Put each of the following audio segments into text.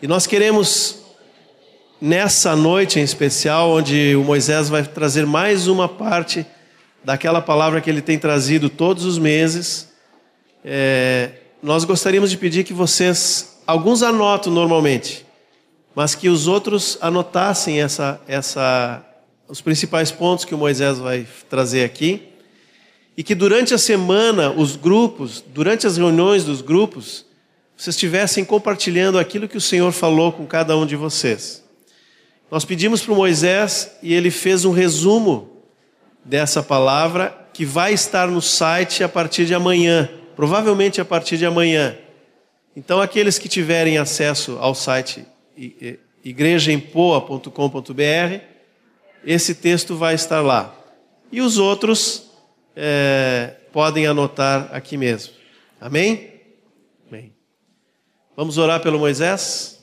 E nós queremos, nessa noite em especial, onde o Moisés vai trazer mais uma parte daquela palavra que ele tem trazido todos os meses, é, nós gostaríamos de pedir que vocês, alguns anotam normalmente, mas que os outros anotassem essa, essa, os principais pontos que o Moisés vai trazer aqui, e que durante a semana os grupos, durante as reuniões dos grupos, vocês estivessem compartilhando aquilo que o Senhor falou com cada um de vocês. Nós pedimos para Moisés e ele fez um resumo dessa palavra que vai estar no site a partir de amanhã, provavelmente a partir de amanhã. Então, aqueles que tiverem acesso ao site igrejaempoa.com.br, esse texto vai estar lá. E os outros é, podem anotar aqui mesmo. Amém. Vamos orar pelo Moisés?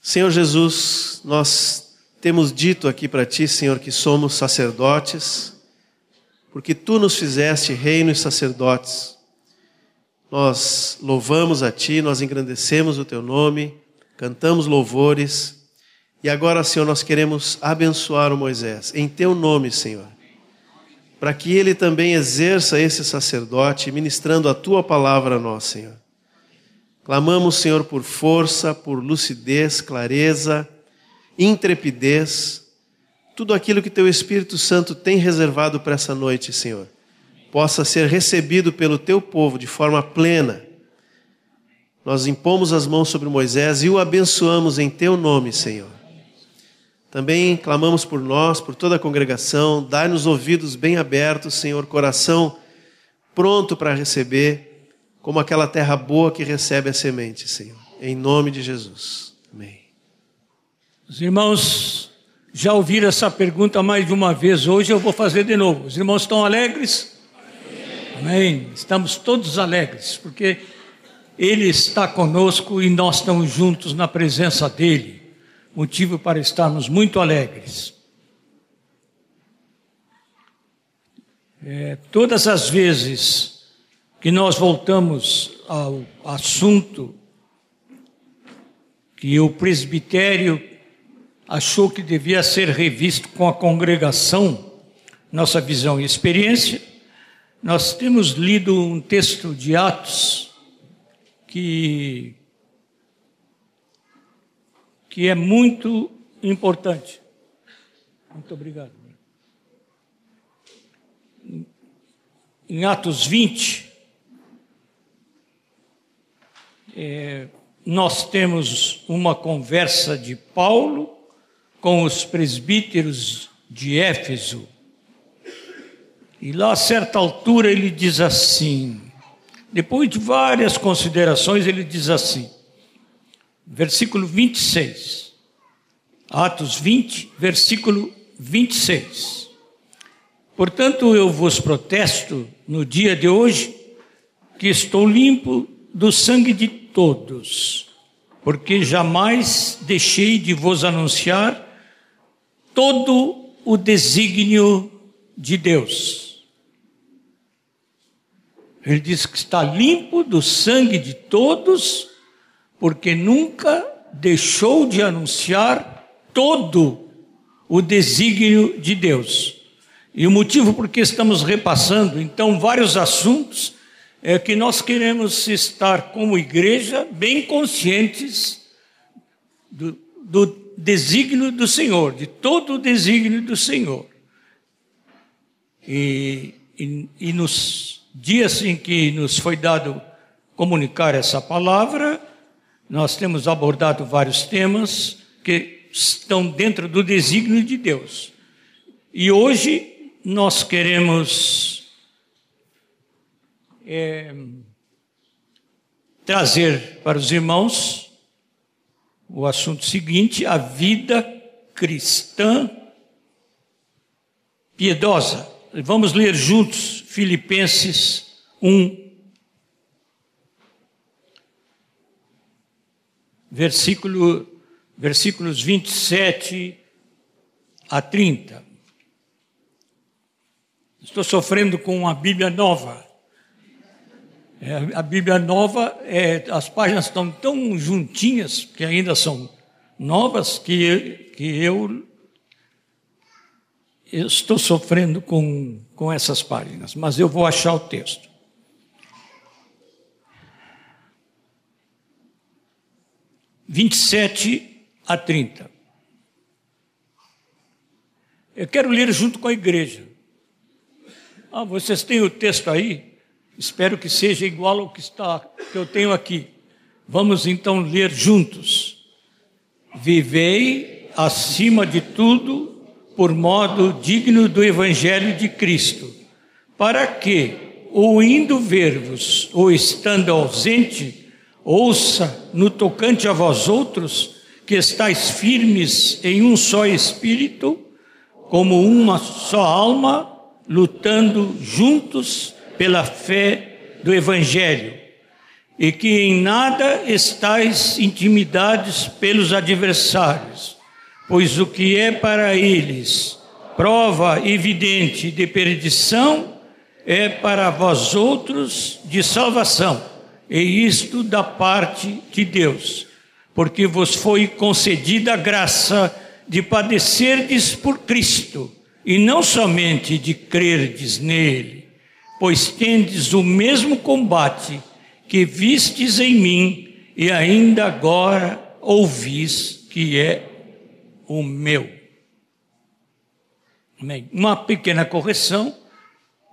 Senhor Jesus, nós temos dito aqui para Ti, Senhor, que somos sacerdotes, porque Tu nos fizeste reino e sacerdotes. Nós louvamos a Ti, nós engrandecemos o Teu nome, cantamos louvores. E agora, Senhor, nós queremos abençoar o Moisés, em Teu nome, Senhor, para que ele também exerça esse sacerdote, ministrando a Tua palavra a nós, Senhor. Clamamos, Senhor, por força, por lucidez, clareza, intrepidez, tudo aquilo que Teu Espírito Santo tem reservado para essa noite, Senhor possa ser recebido pelo teu povo de forma plena. Nós impomos as mãos sobre Moisés e o abençoamos em teu nome, Senhor. Também clamamos por nós, por toda a congregação, dai-nos ouvidos bem abertos, Senhor, coração pronto para receber, como aquela terra boa que recebe a semente, Senhor. Em nome de Jesus. Amém. Os irmãos já ouviram essa pergunta mais de uma vez, hoje eu vou fazer de novo. Os irmãos estão alegres? Amém. Estamos todos alegres, porque Ele está conosco e nós estamos juntos na presença dEle. Motivo para estarmos muito alegres. É, todas as vezes que nós voltamos ao assunto que o presbitério achou que devia ser revisto com a congregação, nossa visão e experiência, nós temos lido um texto de Atos que, que é muito importante. Muito obrigado. Em Atos 20, é, nós temos uma conversa de Paulo com os presbíteros de Éfeso e lá, a certa altura, ele diz assim, depois de várias considerações, ele diz assim, versículo 26, Atos 20, versículo 26. Portanto, eu vos protesto no dia de hoje que estou limpo do sangue de todos, porque jamais deixei de vos anunciar todo o desígnio de Deus ele diz que está limpo do sangue de todos, porque nunca deixou de anunciar todo o desígnio de Deus. E o motivo por que estamos repassando, então, vários assuntos, é que nós queremos estar, como igreja, bem conscientes do, do desígnio do Senhor, de todo o desígnio do Senhor. E, e, e nos dias em que nos foi dado comunicar essa palavra, nós temos abordado vários temas que estão dentro do desígnio de Deus. E hoje nós queremos é, trazer para os irmãos o assunto seguinte: a vida cristã piedosa. Vamos ler juntos Filipenses 1, versículo, versículos 27 a 30. Estou sofrendo com uma Bíblia nova. É, a Bíblia nova, é, as páginas estão tão juntinhas, que ainda são novas, que, que eu, eu estou sofrendo com, com essas páginas, mas eu vou achar o texto. Vinte e sete a trinta. Eu quero ler junto com a igreja. Ah, vocês têm o texto aí? Espero que seja igual ao que está que eu tenho aqui. Vamos então ler juntos. Vivei acima de tudo por modo digno do evangelho de Cristo, para que, ou indo ver-vos, ou estando ausente, ouça no tocante a vós outros, que estáis firmes em um só espírito, como uma só alma, lutando juntos pela fé do Evangelho, e que em nada estáis intimidados pelos adversários, pois o que é para eles prova evidente de perdição é para vós outros de salvação, e isto da parte de Deus, porque vos foi concedida a graça de padecerdes por Cristo, e não somente de crerdes nele pois tendes o mesmo combate que vistes em mim e ainda agora ouvis que é o meu. Amém. Uma pequena correção,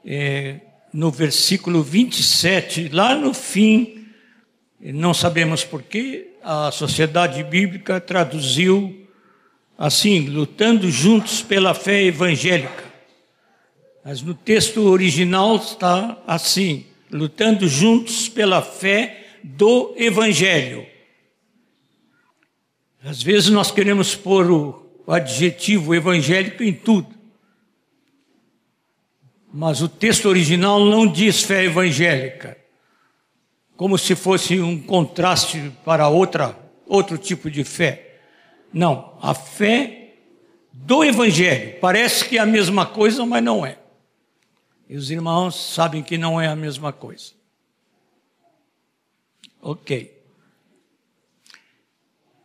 é, no versículo 27, lá no fim, não sabemos porquê, a Sociedade Bíblica traduziu assim: lutando juntos pela fé evangélica. Mas no texto original está assim: lutando juntos pela fé do Evangelho. Às vezes nós queremos pôr o, adjetivo evangélico em tudo. Mas o texto original não diz fé evangélica, como se fosse um contraste para outra, outro tipo de fé. Não, a fé do Evangelho. Parece que é a mesma coisa, mas não é. E os irmãos sabem que não é a mesma coisa. Ok.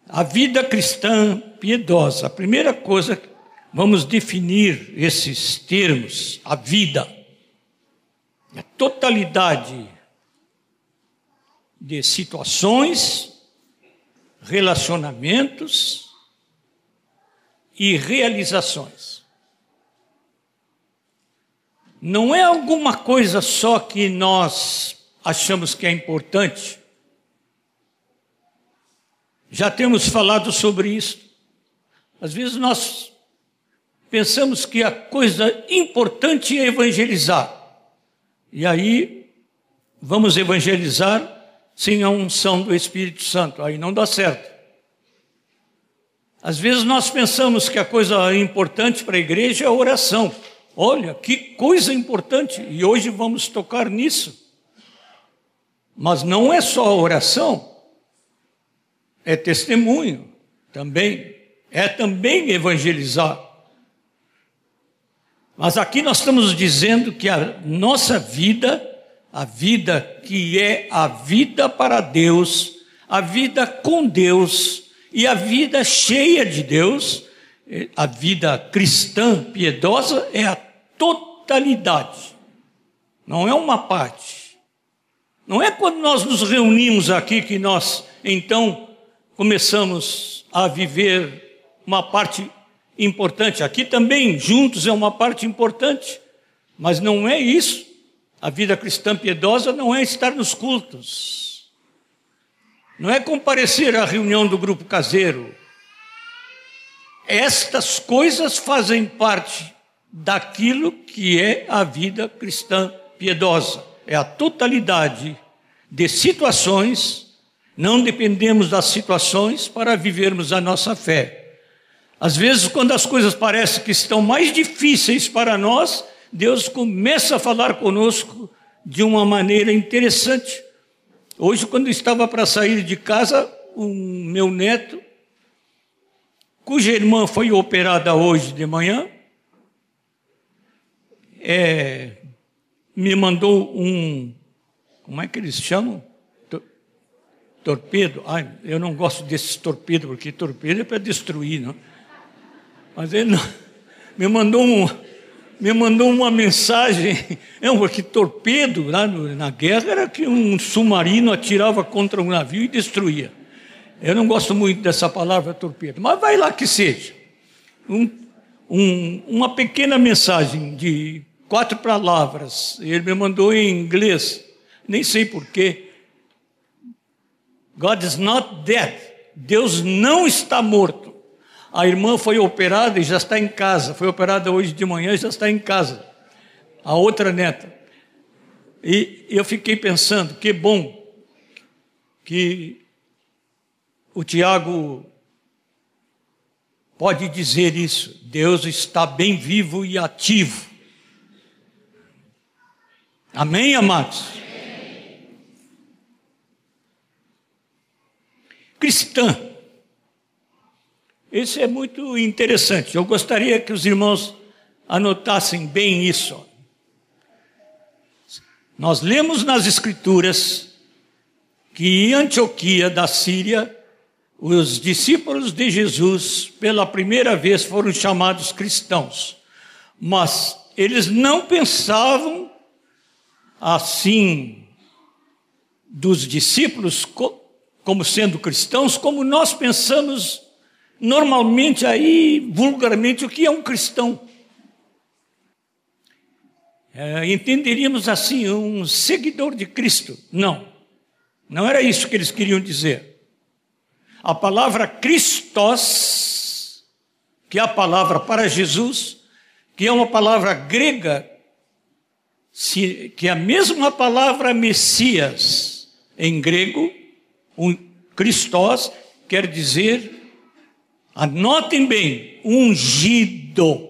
A vida cristã piedosa. A primeira coisa, vamos definir esses termos. A vida. A totalidade de situações, relacionamentos e realizações não é alguma coisa só que nós achamos que é importante. Já temos falado sobre isso. Às vezes nós pensamos que a coisa importante é evangelizar. E aí vamos evangelizar sem a unção do Espírito Santo. Aí não dá certo. Às vezes nós pensamos que a coisa importante para a igreja é a oração. Olha, que coisa importante, e hoje vamos tocar nisso. Mas não é só oração, é testemunho também, é também evangelizar. Mas aqui nós estamos dizendo que a nossa vida, a vida que é a vida para Deus, a vida com Deus e a vida cheia de Deus, a vida cristã piedosa é a totalidade, não é uma parte. Não é quando nós nos reunimos aqui que nós então começamos a viver uma parte importante. Aqui também, juntos, é uma parte importante, mas não é isso. A vida cristã piedosa não é estar nos cultos, não é comparecer à reunião do grupo caseiro, estas coisas fazem parte daquilo que é a vida cristã piedosa. É a totalidade de situações, não dependemos das situações para vivermos a nossa fé. Às vezes, quando as coisas parecem que estão mais difíceis para nós, Deus começa a falar conosco de uma maneira interessante. Hoje, quando estava para sair de casa, o meu neto cuja irmã foi operada hoje de manhã, é, me mandou um, como é que eles chamam? Torpedo. Ai, eu não gosto desses torpedos, porque torpedo é para destruir, não? Mas ele não, me mandou um, me mandou uma mensagem, é porque torpedo lá na guerra era que um submarino atirava contra um navio e destruía. Eu não gosto muito dessa palavra torpedo, mas vai lá que seja. Um, um, uma pequena mensagem de quatro palavras, ele me mandou em inglês, nem sei porquê. God is not dead. Deus não está morto. A irmã foi operada e já está em casa. Foi operada hoje de manhã e já está em casa. A outra neta. E eu fiquei pensando, que bom que o Tiago pode dizer isso. Deus está bem vivo e ativo. Amém, amados? Cristã isso é muito interessante. Eu gostaria que os irmãos anotassem bem isso. Nós lemos nas Escrituras que em Antioquia da Síria, os discípulos de Jesus, pela primeira vez, foram chamados cristãos. Mas eles não pensavam assim dos discípulos como sendo cristãos, como nós pensamos normalmente aí, vulgarmente, o que é um cristão. É, entenderíamos assim, um seguidor de Cristo. Não, não era isso que eles queriam dizer. A palavra Christos, que é a palavra para Jesus, que é uma palavra grega, que é a mesma palavra Messias em grego, um Christos quer dizer Anotem bem, ungido.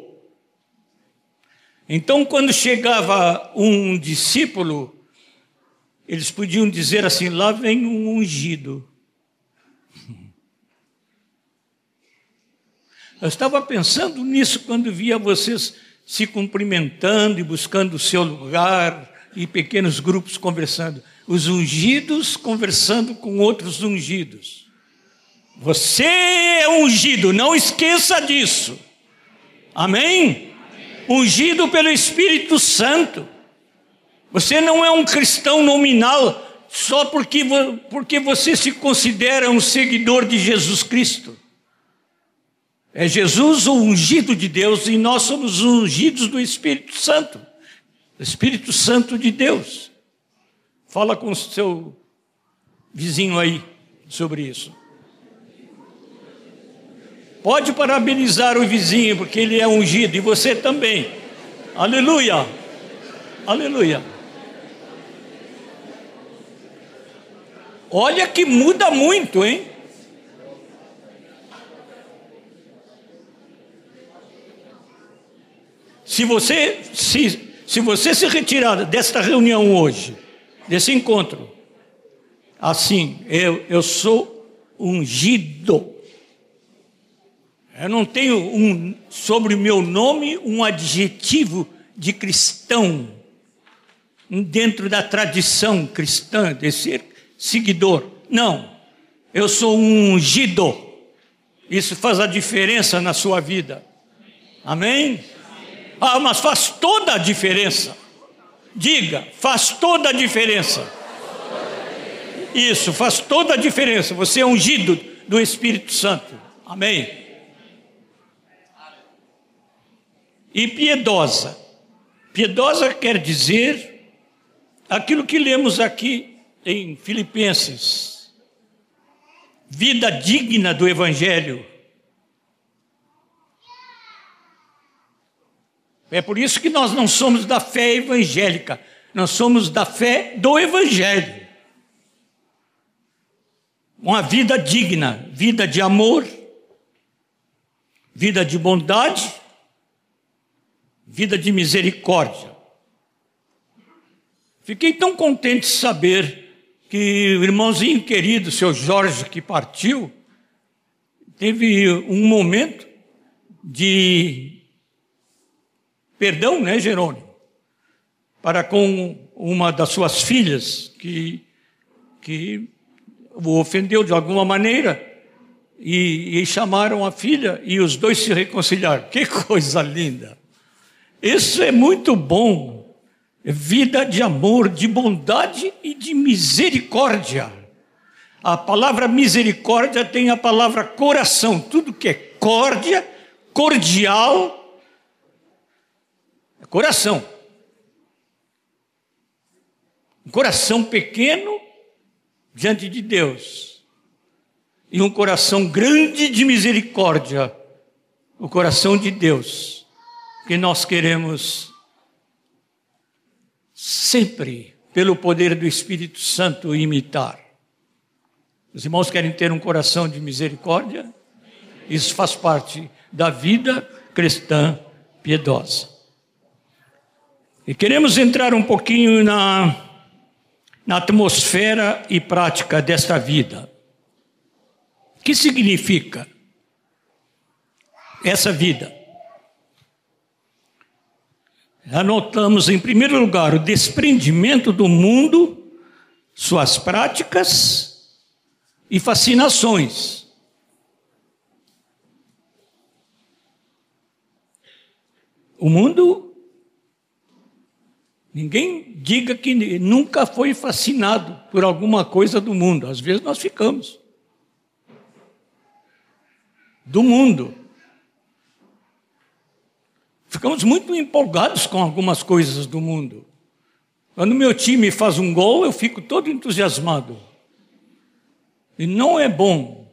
Então, quando chegava um discípulo, eles podiam dizer assim: lá vem um ungido. Eu estava pensando nisso quando via vocês se cumprimentando e buscando o seu lugar, e pequenos grupos conversando. Os ungidos conversando com outros ungidos. Você é ungido, não esqueça disso. Amém? Ungido pelo Espírito Santo. Você não é um cristão nominal só porque, porque você se considera um seguidor de Jesus Cristo. É Jesus o ungido de Deus e nós somos ungidos do Espírito Santo. Espírito Santo de Deus. Fala com o seu vizinho aí sobre isso. Pode parabenizar o vizinho, porque ele é ungido, e você também. Aleluia! Aleluia! Olha que muda muito, hein? Se você se, se você se retirar desta reunião hoje, desse encontro, assim, eu, eu sou ungido eu não tenho um, sobre o meu nome um adjetivo de cristão, dentro da tradição cristã, de ser seguidor. Não. Eu sou um ungido. Isso faz a diferença na sua vida. Amém? Ah, mas faz toda a diferença. Diga, faz toda a diferença. Isso, faz toda a diferença. Você é ungido do Espírito Santo. Amém? E piedosa. Piedosa quer dizer aquilo que lemos aqui em Filipenses: vida digna do Evangelho. É por isso que nós não somos da fé evangélica, nós somos da fé do Evangelho. Uma vida digna, vida de amor, vida de bondade, vida de misericórdia. Fiquei tão contente de saber que o irmãozinho querido, seu Jorge, que partiu, teve um momento de perdão, né, Jerônimo? para com uma das suas filhas que, que o ofendeu de alguma maneira e, e chamaram a filha e os dois se reconciliaram. Que coisa linda! Isso é muito bom. Vida de amor, de bondade e de misericórdia. A palavra misericórdia tem a palavra coração. Tudo que é córdia, cordial, é coração. Um coração pequeno diante de Deus. E um coração grande de misericórdia. O coração de Deus. Que nós queremos sempre, pelo poder do Espírito Santo, imitar. Os irmãos querem ter um coração de misericórdia? Isso faz parte da vida cristã piedosa. E queremos entrar um pouquinho na, na atmosfera e prática desta vida. O que significa essa vida? Anotamos, em primeiro lugar, o desprendimento do mundo, suas práticas e fascinações. O mundo, ninguém diga que nunca foi fascinado por alguma coisa do mundo, às vezes nós ficamos. Do mundo. Ficamos muito empolgados com algumas coisas do mundo. Quando meu time faz um gol, eu fico todo entusiasmado. E não é bom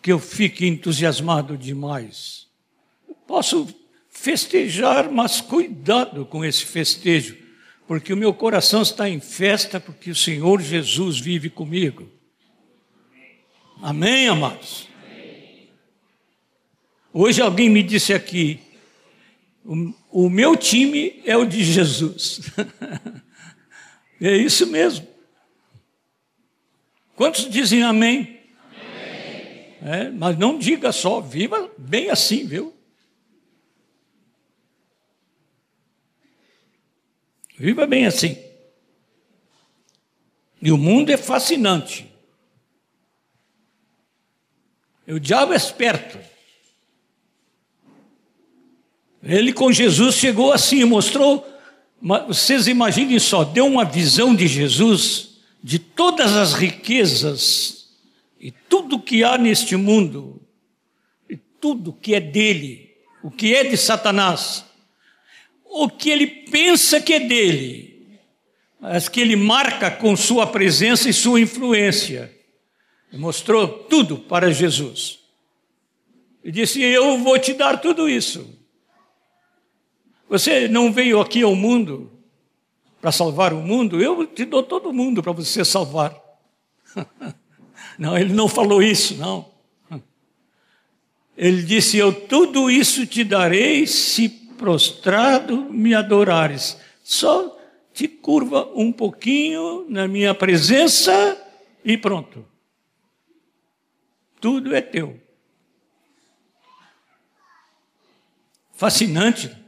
que eu fique entusiasmado demais. Eu posso festejar, mas cuidado com esse festejo, porque o meu coração está em festa, porque o Senhor Jesus vive comigo. Amém, amados? Hoje alguém me disse aqui: o, o meu time é o de Jesus. é isso mesmo. Quantos dizem amém? amém. É, mas não diga só, viva bem assim, viu? Viva bem assim. E o mundo é fascinante. E o diabo é esperto. Ele com Jesus chegou assim, mostrou. Vocês imaginem só, deu uma visão de Jesus de todas as riquezas e tudo que há neste mundo, e tudo que é dele, o que é de Satanás, o que ele pensa que é dele, mas que ele marca com sua presença e sua influência. mostrou tudo para Jesus. E disse: Eu vou te dar tudo isso. Você não veio aqui ao mundo para salvar o mundo, eu te dou todo mundo para você salvar. Não, ele não falou isso, não. Ele disse: Eu tudo isso te darei se prostrado me adorares. Só te curva um pouquinho na minha presença e pronto. Tudo é teu. Fascinante.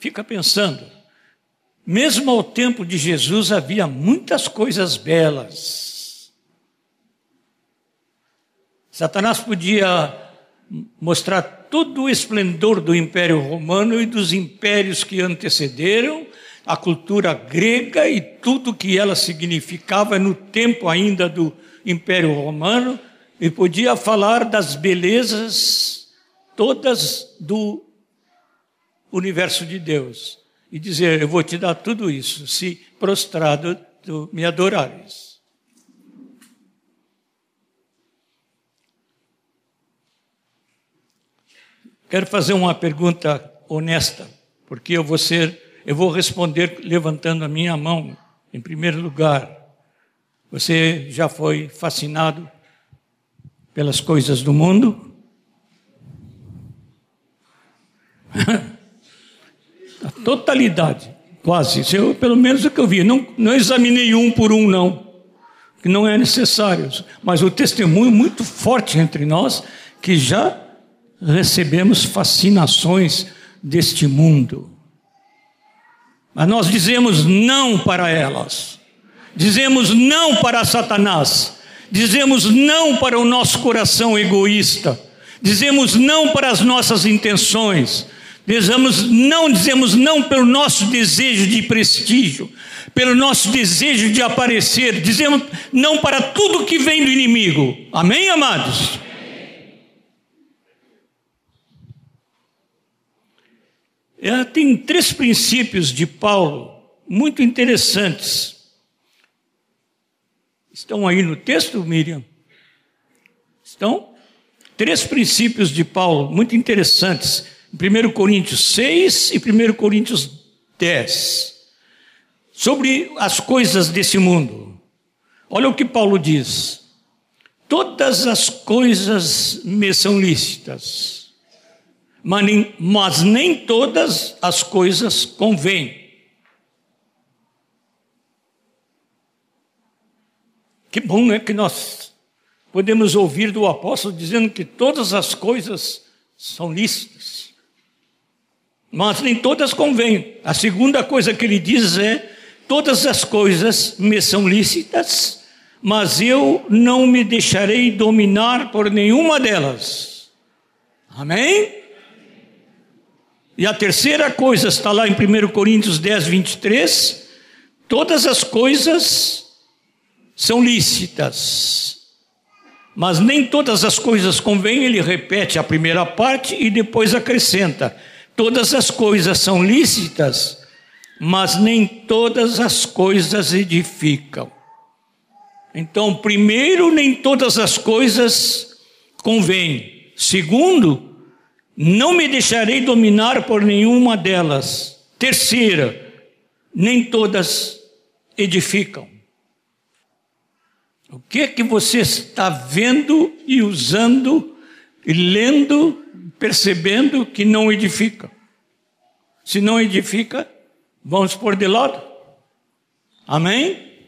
Fica pensando, mesmo ao tempo de Jesus havia muitas coisas belas. Satanás podia mostrar todo o esplendor do Império Romano e dos impérios que antecederam, a cultura grega e tudo que ela significava no tempo ainda do Império Romano, e podia falar das belezas todas do universo de Deus e dizer: Eu vou te dar tudo isso, se prostrado tu me adorares. Quero fazer uma pergunta honesta, porque eu vou ser, eu vou responder levantando a minha mão em primeiro lugar. Você já foi fascinado pelas coisas do mundo? A totalidade, quase. Eu, pelo menos o que eu vi. Não, não examinei um por um, não. Que não é necessário. Mas o testemunho muito forte entre nós, que já recebemos fascinações deste mundo. Mas nós dizemos não para elas. Dizemos não para Satanás. Dizemos não para o nosso coração egoísta. Dizemos não para as nossas intenções. Dizemos não, dizemos não pelo nosso desejo de prestígio, pelo nosso desejo de aparecer. Dizemos não para tudo que vem do inimigo. Amém, amados? Ela tem três princípios de Paulo muito interessantes. Estão aí no texto, Miriam? Estão? Três princípios de Paulo muito interessantes. 1 Coríntios 6 e 1 Coríntios 10. Sobre as coisas desse mundo. Olha o que Paulo diz. Todas as coisas me são lícitas mas nem, mas nem todas as coisas convêm. Que bom, né? Que nós podemos ouvir do apóstolo dizendo que todas as coisas são lícitas, mas nem todas convêm. A segunda coisa que ele diz é: todas as coisas me são lícitas, mas eu não me deixarei dominar por nenhuma delas. Amém? E a terceira coisa está lá em 1 Coríntios 10, 23. Todas as coisas são lícitas, mas nem todas as coisas convêm. Ele repete a primeira parte e depois acrescenta: todas as coisas são lícitas, mas nem todas as coisas edificam. Então, primeiro, nem todas as coisas convêm. Segundo, não me deixarei dominar por nenhuma delas. Terceira, nem todas edificam. O que é que você está vendo e usando e lendo, percebendo que não edifica? Se não edifica, vamos pôr de lado. Amém?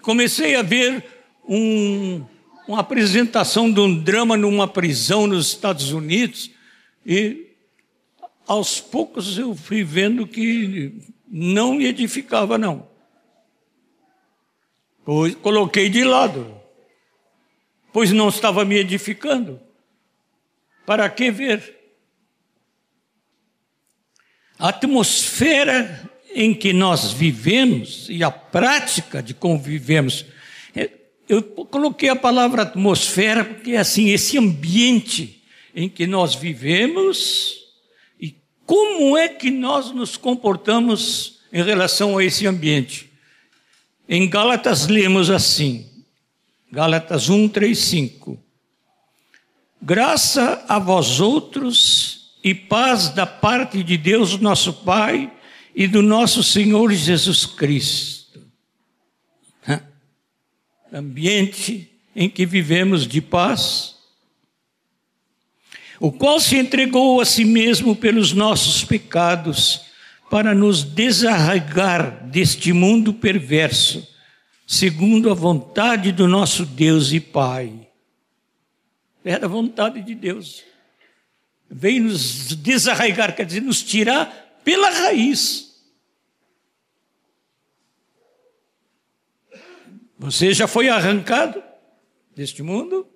Comecei a ver um, uma apresentação de um drama numa prisão nos Estados Unidos e aos poucos eu fui vendo que não me edificava, não. Pois coloquei de lado, pois não estava me edificando. Para que ver? A atmosfera em que nós vivemos e a prática de convivemos. É, eu coloquei a palavra atmosfera porque é assim, esse ambiente em que nós vivemos e como é que nós nos comportamos em relação a esse ambiente. Em Gálatas lemos assim, Gálatas 1, 3, 5. Graça a vós outros e paz da parte de Deus, nosso Pai, e do nosso Senhor Jesus Cristo. Ambiente em que vivemos de paz, o qual se entregou a si mesmo pelos nossos pecados, para nos desarraigar deste mundo perverso, segundo a vontade do nosso Deus e Pai. Era a vontade de Deus. Veio nos desarraigar, quer dizer, nos tirar pela raiz. Você já foi arrancado deste mundo?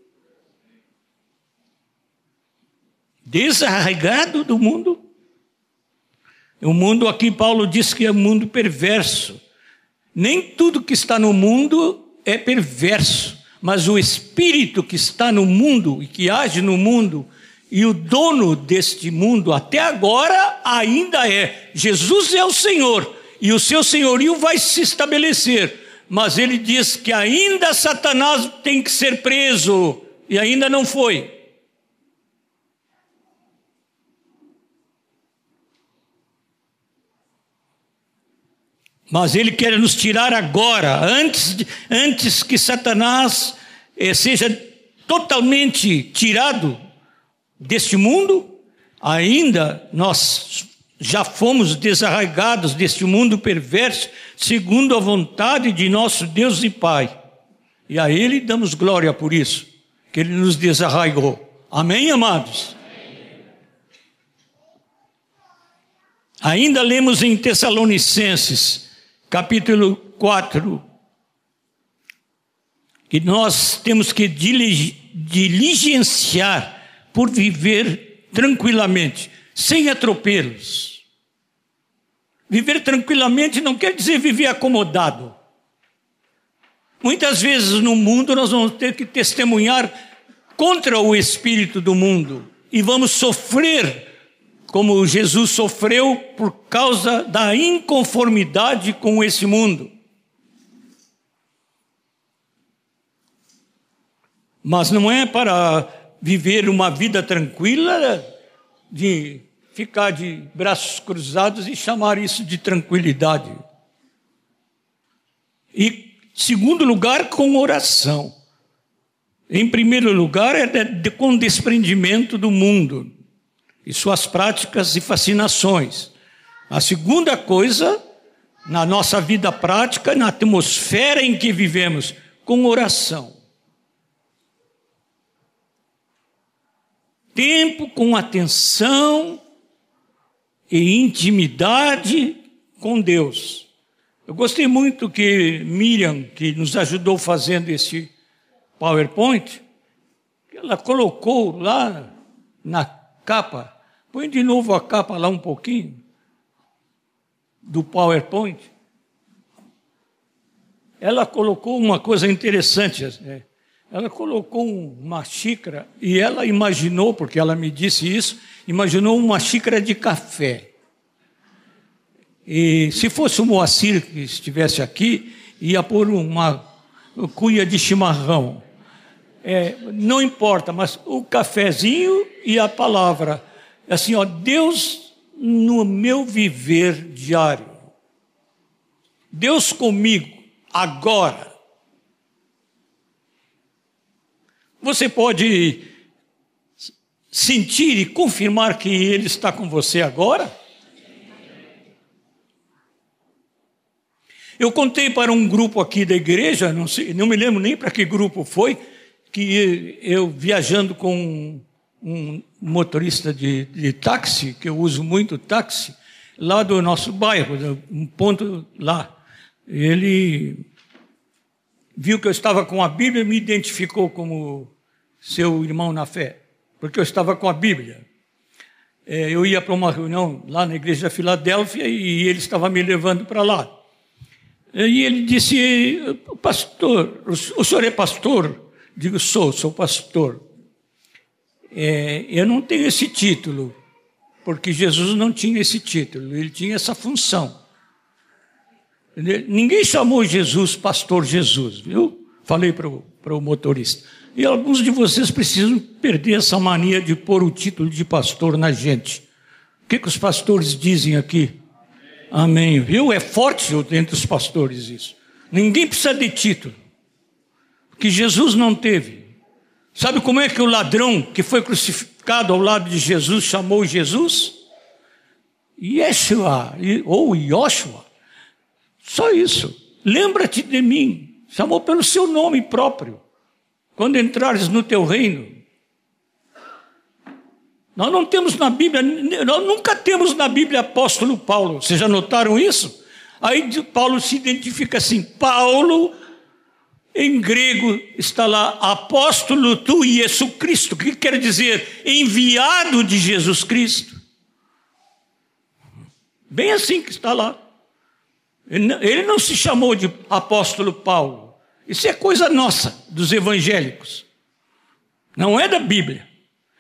desarraigado do mundo. O mundo aqui, Paulo diz que é um mundo perverso. Nem tudo que está no mundo é perverso, mas o espírito que está no mundo e que age no mundo e o dono deste mundo até agora ainda é. Jesus é o Senhor e o seu senhorio vai se estabelecer, mas ele diz que ainda Satanás tem que ser preso e ainda não foi. Mas ele quer nos tirar agora, antes, antes que Satanás eh, seja totalmente tirado deste mundo, ainda nós já fomos desarraigados deste mundo perverso, segundo a vontade de nosso Deus e Pai. E a Ele damos glória por isso, que Ele nos desarraigou. Amém, amados? Amém. Ainda lemos em Tessalonicenses capítulo 4, que nós temos que diligenciar por viver tranquilamente, sem atropelos. Viver tranquilamente não quer dizer viver acomodado. Muitas vezes no mundo nós vamos ter que testemunhar contra o espírito do mundo e vamos sofrer como Jesus sofreu por causa da inconformidade com esse mundo. Mas não é para viver uma vida tranquila de ficar de braços cruzados e chamar isso de tranquilidade. E, segundo lugar, com oração. Em primeiro lugar, é de, de, com desprendimento do mundo e suas práticas e fascinações. A segunda coisa, na nossa vida prática, na atmosfera em que vivemos, com oração. Tempo com atenção e intimidade com Deus. Eu gostei muito que Miriam, que nos ajudou fazendo esse PowerPoint, ela colocou lá na capa Põe de novo a capa lá um pouquinho do PowerPoint. Ela colocou uma coisa interessante. Né? Ela colocou uma xícara e ela imaginou, porque ela me disse isso, imaginou uma xícara de café. E se fosse o Moacir que estivesse aqui, ia pôr uma cuia de chimarrão. É, não importa, mas o cafezinho e a palavra assim, ó, Deus no meu viver diário. Deus comigo agora. Você pode sentir e confirmar que Ele está com você agora? Eu contei para um grupo aqui da igreja, não, sei, não me lembro nem para que grupo foi, que eu viajando com um motorista de, de táxi, que eu uso muito táxi, lá do nosso bairro, um ponto lá. Ele viu que eu estava com a Bíblia e me identificou como seu irmão na fé, porque eu estava com a Bíblia. É, eu ia para uma reunião lá na igreja da Filadélfia e ele estava me levando para lá. E ele disse: Pastor, o senhor é pastor? Digo: Sou, sou pastor. É, eu não tenho esse título, porque Jesus não tinha esse título, ele tinha essa função. Ninguém chamou Jesus Pastor Jesus, viu? Falei para o, motorista. E alguns de vocês precisam perder essa mania de pôr o título de pastor na gente. O que, que os pastores dizem aqui? Amém. Viu? É forte entre os pastores isso. Ninguém precisa de título. Que Jesus não teve. Sabe como é que o ladrão que foi crucificado ao lado de Jesus chamou Jesus? Yeshua, ou Yoshua. Só isso. Lembra-te de mim. Chamou pelo seu nome próprio. Quando entrares no teu reino. Nós não temos na Bíblia, nós nunca temos na Bíblia apóstolo Paulo. Vocês já notaram isso? Aí Paulo se identifica assim: Paulo, em grego está lá apóstolo tu Jesus Cristo, que quer dizer enviado de Jesus Cristo. Bem assim que está lá. Ele não se chamou de apóstolo Paulo. Isso é coisa nossa, dos evangélicos. Não é da Bíblia.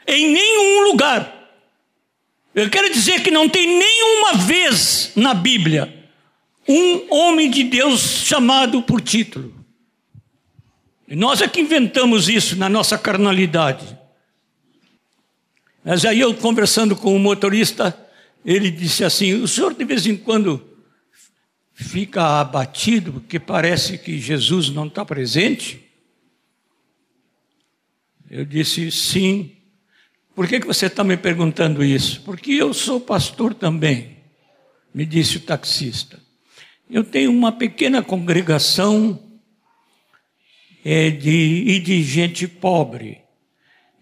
Em nenhum lugar. Eu quero dizer que não tem nenhuma vez na Bíblia um homem de Deus chamado por título. Nós é que inventamos isso na nossa carnalidade. Mas aí eu conversando com o motorista, ele disse assim: o senhor de vez em quando fica abatido porque parece que Jesus não está presente? Eu disse sim. Por que, que você está me perguntando isso? Porque eu sou pastor também, me disse o taxista. Eu tenho uma pequena congregação é, de, e de gente pobre.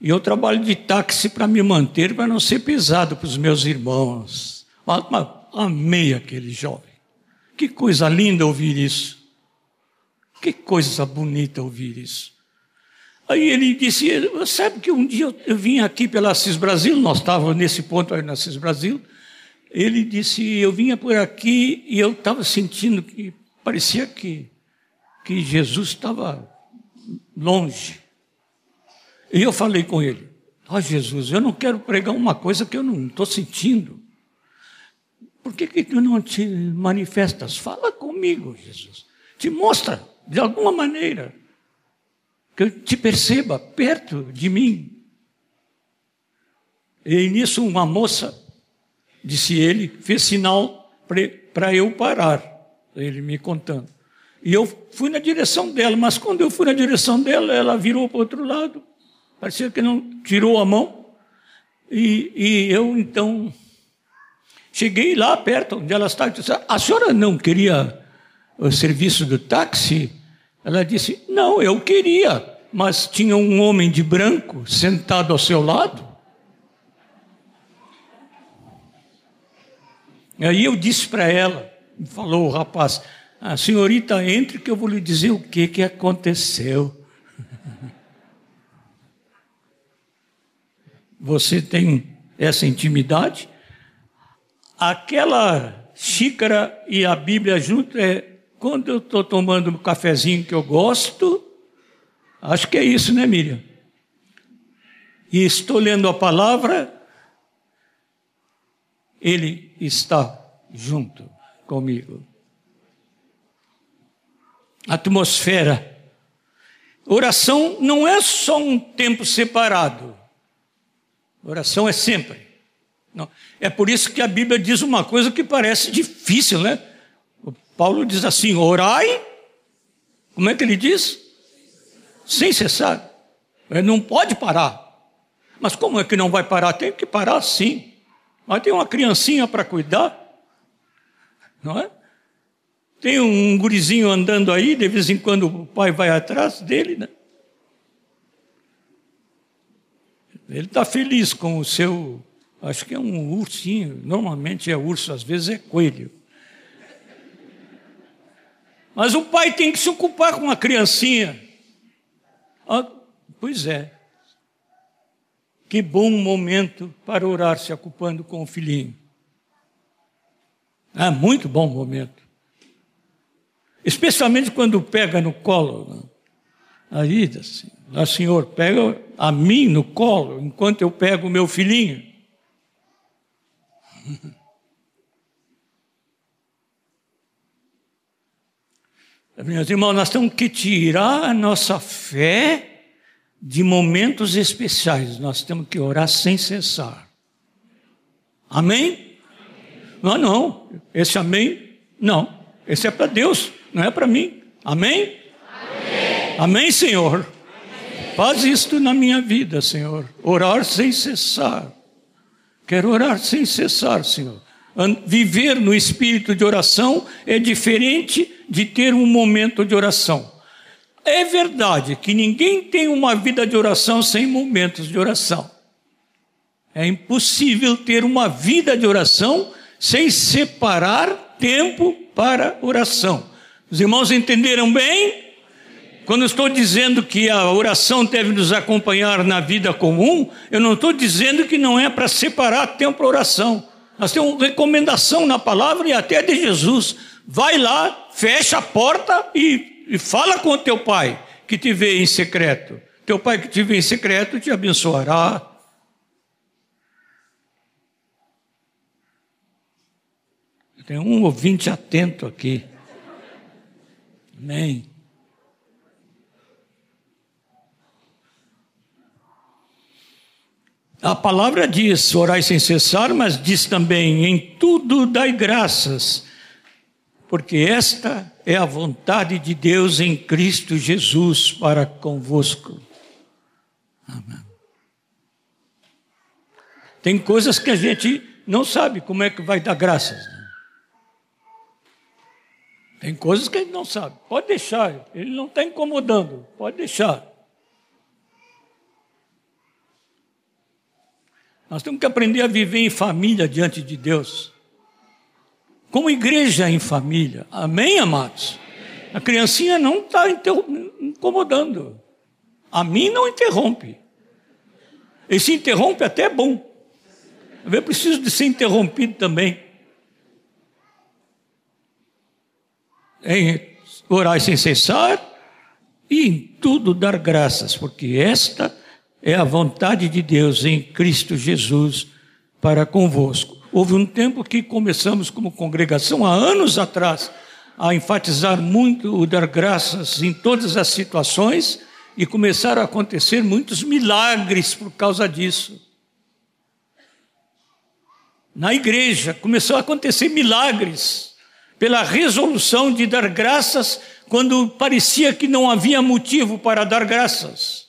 E eu trabalho de táxi para me manter, para não ser pesado para os meus irmãos. Amei aquele jovem. Que coisa linda ouvir isso. Que coisa bonita ouvir isso. Aí ele disse: Sabe que um dia eu, eu vim aqui pela Cis Brasil, nós estávamos nesse ponto aí na Cis Brasil. Ele disse: Eu vinha por aqui e eu estava sentindo que parecia que, que Jesus estava longe. E eu falei com ele: Ó oh, Jesus, eu não quero pregar uma coisa que eu não estou sentindo. Por que, que tu não te manifestas? Fala comigo, Jesus. Te mostra, de alguma maneira, que eu te perceba perto de mim. E nisso uma moça, disse ele, fez sinal para eu parar, ele me contando. E eu fui na direção dela, mas quando eu fui na direção dela, ela virou para o outro lado, parecia que não tirou a mão. E, e eu então Cheguei lá perto onde ela estava e disse: A senhora não queria o serviço do táxi? Ela disse: Não, eu queria, mas tinha um homem de branco sentado ao seu lado. Aí eu disse para ela, falou o rapaz: A senhorita entre que eu vou lhe dizer o que, que aconteceu. Você tem essa intimidade? aquela xícara e a Bíblia junto é quando eu estou tomando um cafezinho que eu gosto, acho que é isso, né, Miriam? E estou lendo a palavra, ele está junto comigo. Atmosfera. Oração não é só um tempo separado. Oração é sempre. Não. É por isso que a Bíblia diz uma coisa que parece difícil, né? O Paulo diz assim: orai, como é que ele diz? Sem cessar. Ele não pode parar. Mas como é que não vai parar? Tem que parar sim. Mas tem uma criancinha para cuidar, não é? Tem um gurizinho andando aí, de vez em quando o pai vai atrás dele, né? Ele está feliz com o seu Acho que é um ursinho, normalmente é urso, às vezes é coelho. Mas o pai tem que se ocupar com a criancinha. Ah, pois é. Que bom momento para orar se ocupando com o filhinho. É muito bom momento. Especialmente quando pega no colo. Né? Aí, assim, o Senhor, pega a mim no colo, enquanto eu pego o meu filhinho. Meus irmãos, nós temos que tirar a nossa fé de momentos especiais. Nós temos que orar sem cessar. Amém? Não, não. Esse amém, não. Esse é para Deus, não é para mim. Amém? Amém, amém Senhor? Amém. Faz isto na minha vida, Senhor. Orar sem cessar. Quero orar sem cessar, Senhor. Viver no espírito de oração é diferente de ter um momento de oração. É verdade que ninguém tem uma vida de oração sem momentos de oração. É impossível ter uma vida de oração sem separar tempo para oração. Os irmãos entenderam bem? Quando estou dizendo que a oração deve nos acompanhar na vida comum, eu não estou dizendo que não é para separar tempo para oração. Nós temos recomendação na palavra e até de Jesus. Vai lá, fecha a porta e, e fala com o teu pai que te vê em secreto. Teu pai que te vê em secreto te abençoará. Tem um ouvinte atento aqui. Amém. A palavra diz orai sem cessar, mas diz também em tudo dai graças, porque esta é a vontade de Deus em Cristo Jesus para convosco. Amém. Tem coisas que a gente não sabe como é que vai dar graças. Né? Tem coisas que gente não sabe. Pode deixar, ele não está incomodando, pode deixar. Nós temos que aprender a viver em família diante de Deus. como igreja em família. Amém, amados? A criancinha não está incomodando. A mim não interrompe. E se interrompe até é bom. Eu preciso de ser interrompido também. Em orar sem cessar e em tudo dar graças, porque esta é a vontade de Deus em Cristo Jesus para convosco. Houve um tempo que começamos como congregação, há anos atrás, a enfatizar muito o dar graças em todas as situações e começaram a acontecer muitos milagres por causa disso. Na igreja começou a acontecer milagres pela resolução de dar graças quando parecia que não havia motivo para dar graças.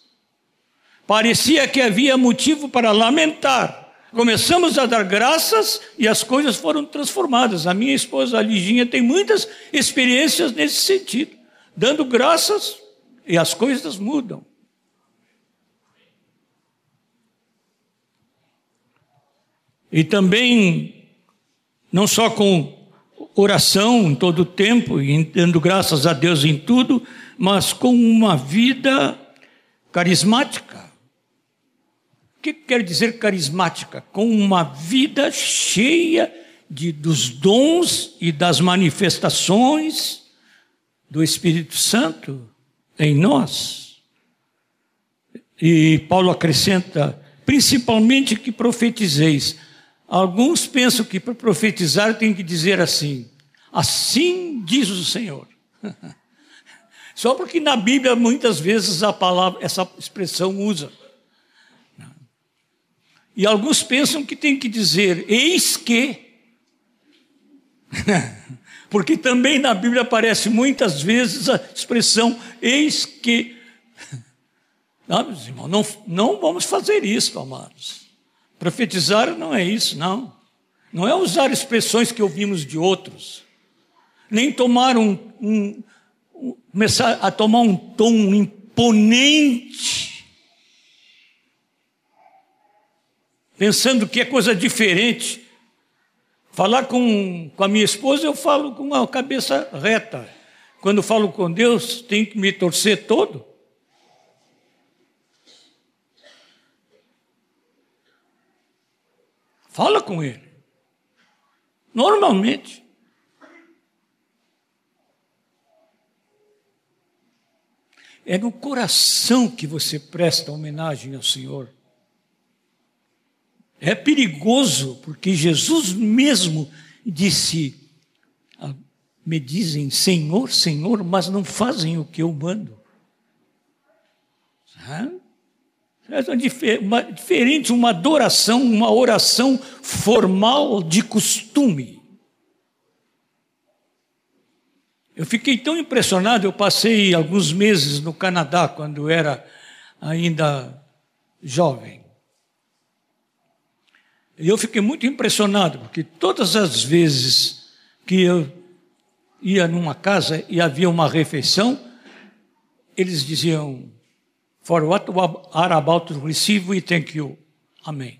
Parecia que havia motivo para lamentar. Começamos a dar graças e as coisas foram transformadas. A minha esposa, a Liginha, tem muitas experiências nesse sentido. Dando graças e as coisas mudam. E também, não só com oração em todo o tempo, dando graças a Deus em tudo, mas com uma vida carismática. O que quer dizer carismática? Com uma vida cheia de, dos dons e das manifestações do Espírito Santo em nós. E Paulo acrescenta, principalmente que profetizeis. Alguns pensam que para profetizar tem que dizer assim: assim diz o Senhor. Só porque na Bíblia muitas vezes a palavra, essa expressão usa. E alguns pensam que tem que dizer, eis que. Porque também na Bíblia aparece muitas vezes a expressão, eis que. Não, meus irmãos, não, não vamos fazer isso, amados. Profetizar não é isso, não. Não é usar expressões que ouvimos de outros. Nem tomar um, um, um começar a tomar um tom imponente pensando que é coisa diferente. Falar com, com a minha esposa, eu falo com a cabeça reta. Quando falo com Deus, tem que me torcer todo. Fala com Ele. Normalmente. É no coração que você presta homenagem ao Senhor. É perigoso, porque Jesus mesmo disse: ah, Me dizem Senhor, Senhor, mas não fazem o que eu mando. Uma, diferente uma adoração, uma oração formal de costume. Eu fiquei tão impressionado, eu passei alguns meses no Canadá quando era ainda jovem. E eu fiquei muito impressionado, porque todas as vezes que eu ia numa casa e havia uma refeição, eles diziam, For what we are about to receive, we thank you. Amém.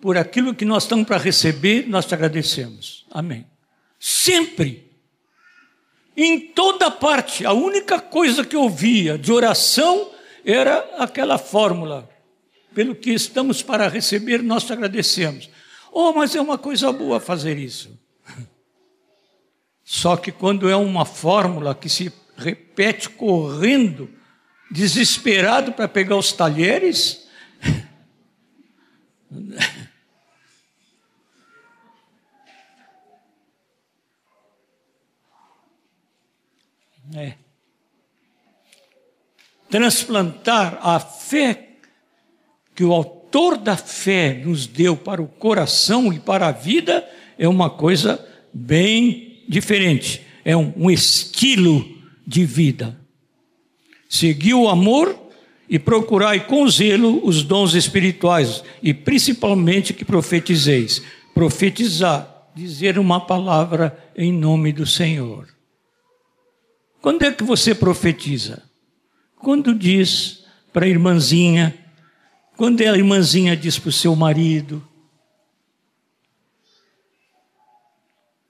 Por aquilo que nós estamos para receber, nós te agradecemos. Amém. Sempre. Em toda parte, a única coisa que eu via de oração era aquela fórmula pelo que estamos para receber, nós te agradecemos. Oh, mas é uma coisa boa fazer isso. Só que quando é uma fórmula que se repete correndo, desesperado para pegar os talheres, é. transplantar a fé que o autor da fé nos deu para o coração e para a vida é uma coisa bem diferente. É um, um estilo de vida. Seguir o amor e procurai com zelo os dons espirituais, e principalmente que profetizeis. Profetizar, dizer uma palavra em nome do Senhor. Quando é que você profetiza? Quando diz para a irmãzinha quando a irmãzinha diz para o seu marido,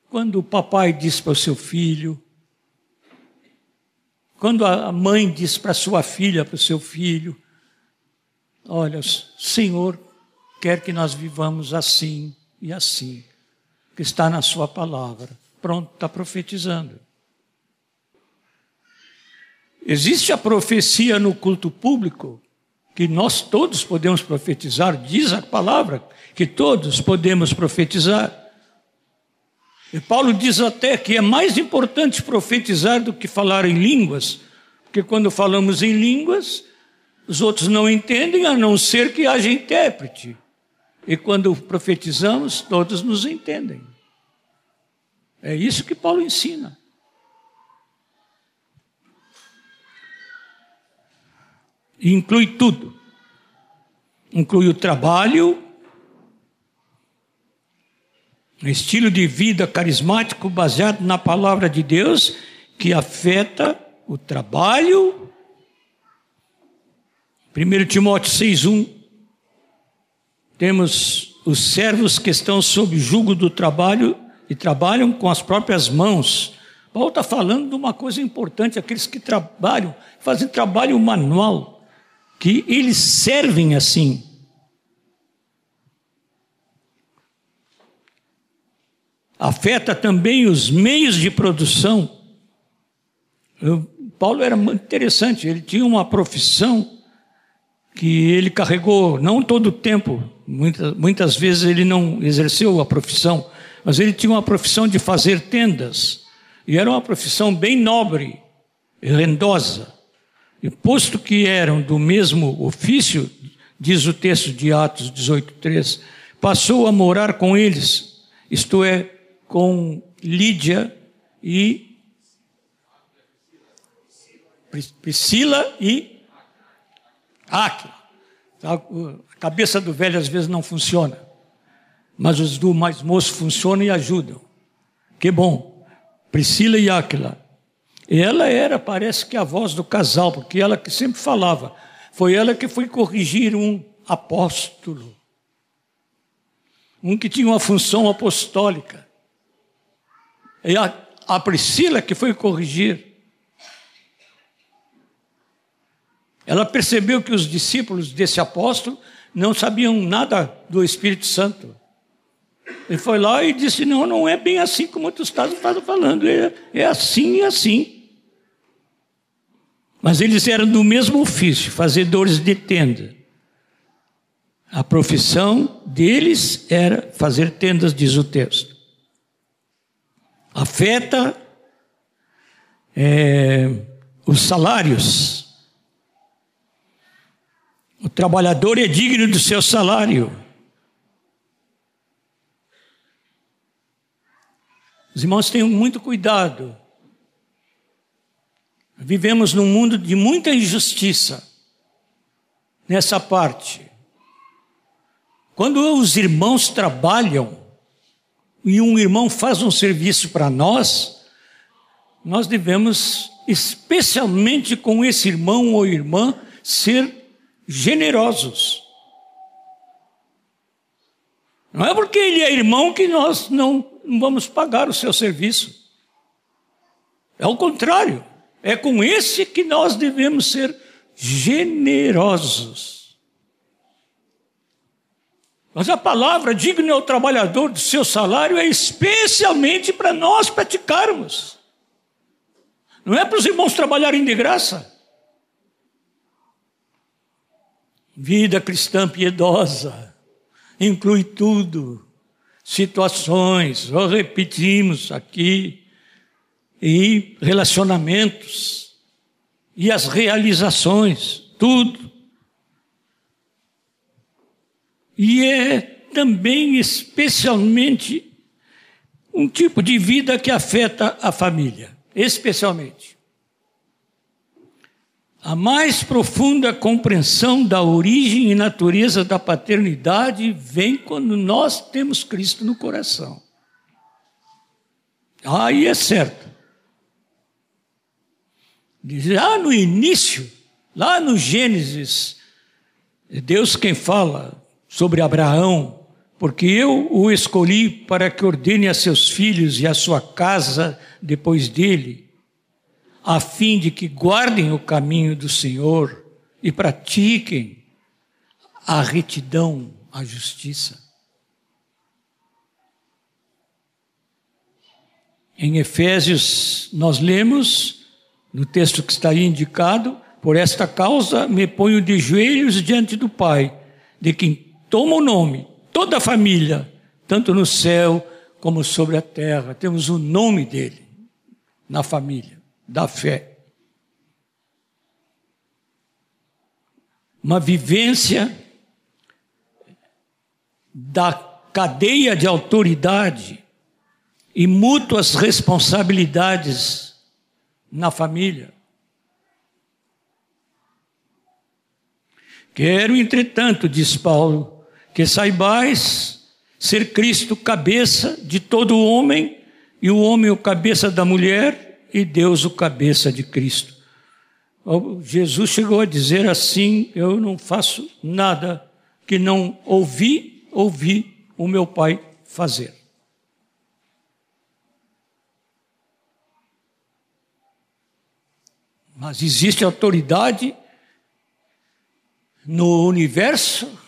quando o papai diz para o seu filho, quando a mãe diz para sua filha, para o seu filho, olha, o Senhor quer que nós vivamos assim e assim, que está na sua palavra. Pronto, está profetizando. Existe a profecia no culto público, que nós todos podemos profetizar, diz a palavra que todos podemos profetizar. E Paulo diz até que é mais importante profetizar do que falar em línguas, porque quando falamos em línguas, os outros não entendem, a não ser que haja intérprete. E quando profetizamos, todos nos entendem. É isso que Paulo ensina. Inclui tudo. Inclui o trabalho, um estilo de vida carismático baseado na palavra de Deus que afeta o trabalho. 1 Timóteo 6,1 temos os servos que estão sob jugo do trabalho e trabalham com as próprias mãos. Paulo está falando de uma coisa importante: aqueles que trabalham, fazem trabalho manual que eles servem assim. Afeta também os meios de produção. Eu, Paulo era muito interessante, ele tinha uma profissão que ele carregou, não todo o tempo, muitas, muitas vezes ele não exerceu a profissão, mas ele tinha uma profissão de fazer tendas, e era uma profissão bem nobre e rendosa. E posto que eram do mesmo ofício, diz o texto de Atos 18:3, passou a morar com eles, isto é, com Lídia e Priscila e Áquila. Tá? A cabeça do velho às vezes não funciona, mas os do mais moço funcionam e ajudam. Que bom. Priscila e Áquila ela era, parece que a voz do casal, porque ela que sempre falava. Foi ela que foi corrigir um apóstolo. Um que tinha uma função apostólica. E a, a Priscila que foi corrigir. Ela percebeu que os discípulos desse apóstolo não sabiam nada do Espírito Santo. Ele foi lá e disse: Não, não é bem assim como tu estás falando, é, é assim e assim. Mas eles eram do mesmo ofício, fazedores de tenda. A profissão deles era fazer tendas, diz o texto. Afeta é, os salários. O trabalhador é digno do seu salário. Os irmãos tenham muito cuidado Vivemos num mundo de muita injustiça nessa parte. Quando os irmãos trabalham e um irmão faz um serviço para nós, nós devemos, especialmente com esse irmão ou irmã, ser generosos. Não é porque ele é irmão que nós não, vamos pagar o seu serviço. É o contrário. É com esse que nós devemos ser generosos. Mas a palavra digno ao trabalhador do seu salário é especialmente para nós praticarmos. Não é para os irmãos trabalharem de graça. Vida cristã piedosa inclui tudo, situações, já repetimos aqui, e relacionamentos e as realizações, tudo. E é também especialmente um tipo de vida que afeta a família, especialmente. A mais profunda compreensão da origem e natureza da paternidade vem quando nós temos Cristo no coração. Aí é certo. Lá no início, lá no Gênesis, é Deus quem fala sobre Abraão, porque eu o escolhi para que ordene a seus filhos e a sua casa depois dele, a fim de que guardem o caminho do Senhor e pratiquem a retidão, a justiça. Em Efésios, nós lemos, no texto que está aí indicado, por esta causa me ponho de joelhos diante do Pai, de quem toma o nome, toda a família, tanto no céu como sobre a terra. Temos o nome dele na família, da fé. Uma vivência da cadeia de autoridade e mútuas responsabilidades na família. Quero, entretanto, diz Paulo, que saibais ser Cristo cabeça de todo homem, e o homem o cabeça da mulher, e Deus o cabeça de Cristo. Jesus chegou a dizer assim: Eu não faço nada que não ouvi, ouvi o meu Pai fazer. Mas existe autoridade no universo,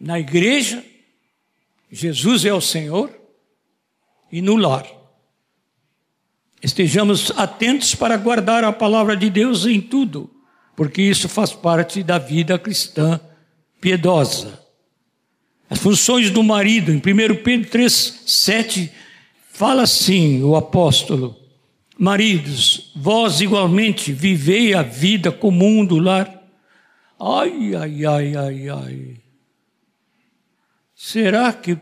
na igreja, Jesus é o Senhor, e no lar. Estejamos atentos para guardar a palavra de Deus em tudo, porque isso faz parte da vida cristã piedosa. As funções do marido, em 1 Pedro 3, 7, fala assim o apóstolo: Maridos, vós igualmente vivei a vida comum do lar. Ai, ai, ai, ai, ai. Será que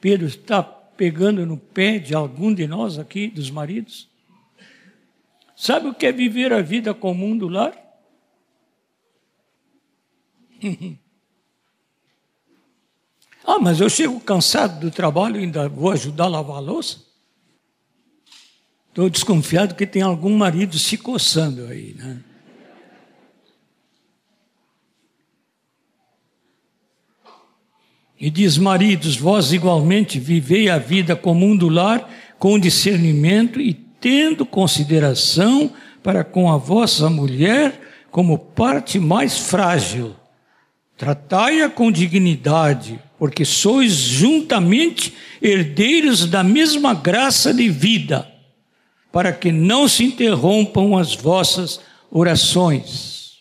Pedro está pegando no pé de algum de nós aqui, dos maridos? Sabe o que é viver a vida comum do lar? ah, mas eu chego cansado do trabalho e ainda vou ajudar a lavar a louça? Estou desconfiado que tem algum marido se coçando aí, né? E diz: Maridos, vós igualmente vivei a vida comum do lar com discernimento e tendo consideração para com a vossa mulher como parte mais frágil. Tratai-a com dignidade, porque sois juntamente herdeiros da mesma graça de vida para que não se interrompam as vossas orações.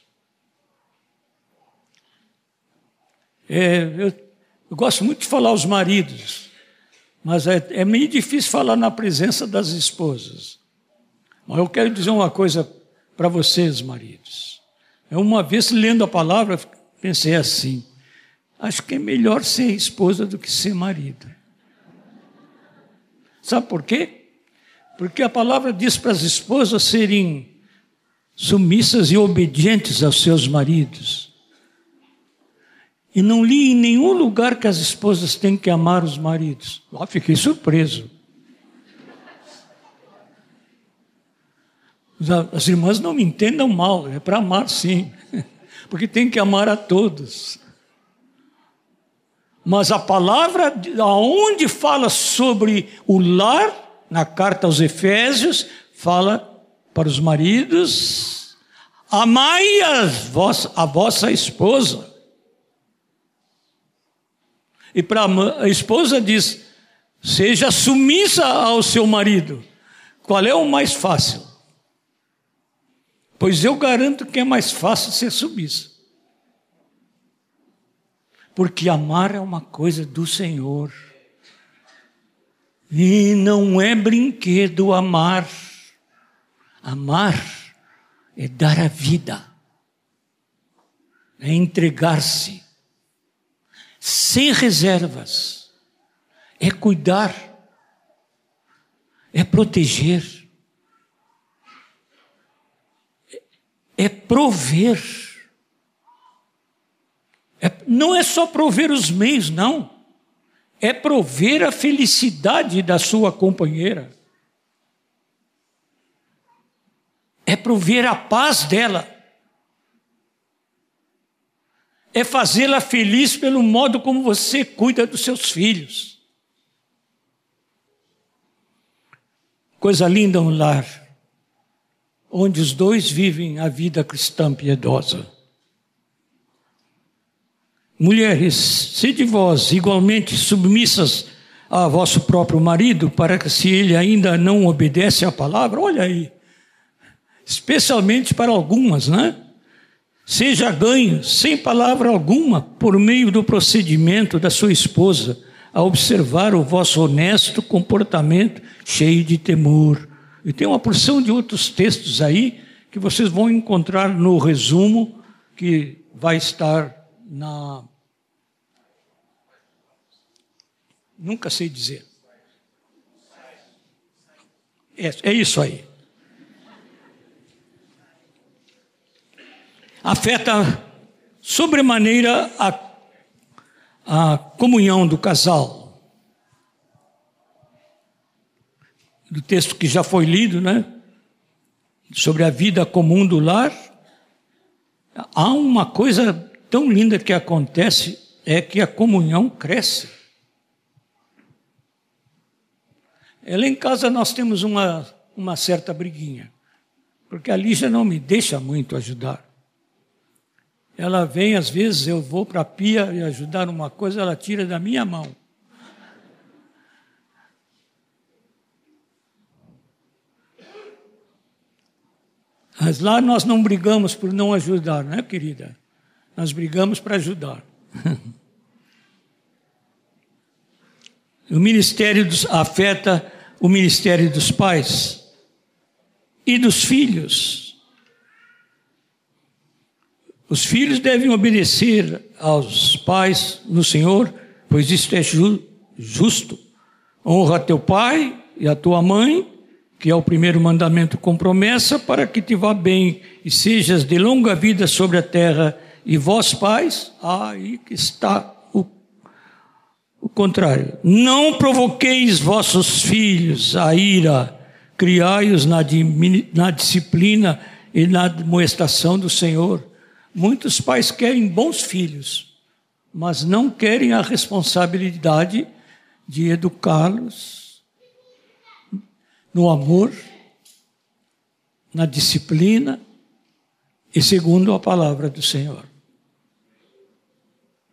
É, eu, eu, gosto muito de falar aos maridos, mas é, é meio difícil falar na presença das esposas. Mas eu quero dizer uma coisa para vocês, maridos. Eu, uma vez lendo a palavra, pensei assim: acho que é melhor ser esposa do que ser marido. Sabe por quê? Porque a palavra diz para as esposas serem submissas e obedientes aos seus maridos. E não li em nenhum lugar que as esposas têm que amar os maridos. Lá fiquei surpreso. As irmãs não me entendam mal, é para amar sim, porque tem que amar a todos. Mas a palavra, aonde fala sobre o lar, na carta aos Efésios, fala para os maridos: amai a vossa, a vossa esposa. E para a esposa diz: seja submissa ao seu marido. Qual é o mais fácil? Pois eu garanto que é mais fácil ser submissa. Porque amar é uma coisa do Senhor. E não é brinquedo amar. Amar é dar a vida, é entregar-se, sem reservas, é cuidar, é proteger, é prover. É, não é só prover os meios, não. É prover a felicidade da sua companheira, é prover a paz dela, é fazê-la feliz pelo modo como você cuida dos seus filhos. Coisa linda um lar, onde os dois vivem a vida cristã piedosa. Mulheres, sede vós igualmente submissas a vosso próprio marido, para que se ele ainda não obedece à palavra, olha aí, especialmente para algumas, né? Seja ganho, sem palavra alguma, por meio do procedimento da sua esposa, a observar o vosso honesto comportamento cheio de temor. E tem uma porção de outros textos aí que vocês vão encontrar no resumo que vai estar na. Nunca sei dizer. É, é isso aí. Afeta sobremaneira a, a comunhão do casal. Do texto que já foi lido, né? Sobre a vida comum do lar. Há uma coisa tão linda que acontece, é que a comunhão cresce. Ela em casa nós temos uma, uma certa briguinha, porque a Lígia não me deixa muito ajudar. Ela vem, às vezes eu vou para a pia e ajudar numa coisa, ela tira da minha mão. Mas lá nós não brigamos por não ajudar, né, querida? Nós brigamos para ajudar. o ministério dos, afeta o ministério dos pais e dos filhos. Os filhos devem obedecer aos pais no Senhor, pois isto é ju justo. Honra teu pai e a tua mãe, que é o primeiro mandamento com promessa, para que te vá bem e sejas de longa vida sobre a terra. E vós, pais, aí que está o, o contrário. Não provoqueis vossos filhos a ira, criai-os na, na disciplina e na admoestação do Senhor Muitos pais querem bons filhos, mas não querem a responsabilidade de educá-los no amor, na disciplina e segundo a palavra do Senhor.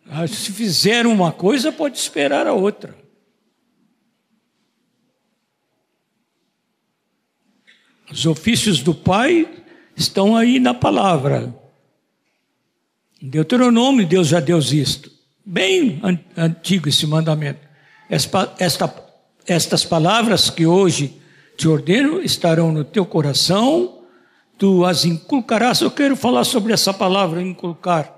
Ah, se fizer uma coisa, pode esperar a outra. Os ofícios do Pai estão aí na palavra. Em Deuteronômio, Deus já deu isto. Bem antigo esse mandamento. Esta, esta, estas palavras que hoje te ordeno estarão no teu coração, tu as inculcarás. Eu quero falar sobre essa palavra, inculcar.